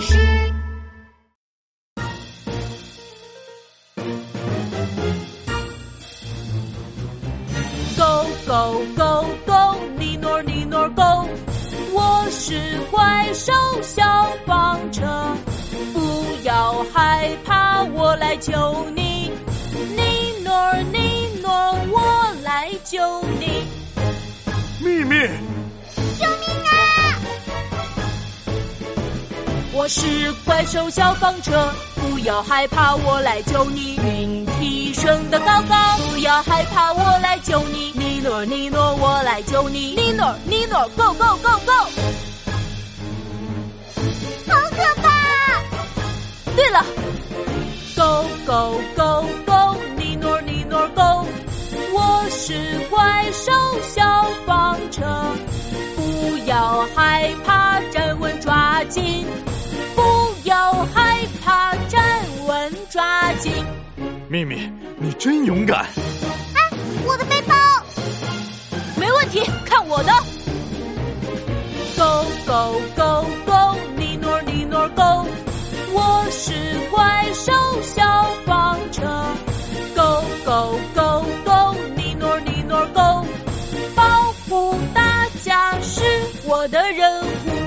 是。Go go go go，尼诺尼诺 Go，我是怪兽消防车，不要害怕，我来救你。我是怪兽消防车，不要害怕，我来救你。云梯升得高高，不要害怕，我来救你。尼诺尼诺，我来救你。尼诺尼诺，Go Go Go Go！好可怕！对了，Go Go Go Go，尼诺尼诺 Go！我是怪兽消防车，不要害怕，站稳抓紧，秘密，你真勇敢！啊，我的背包！没问题，看我的！Go Go Go Go，尼诺尼诺 Go！我是怪兽消防车，Go Go Go Go，尼诺尼诺 Go！保护大家是我的任务。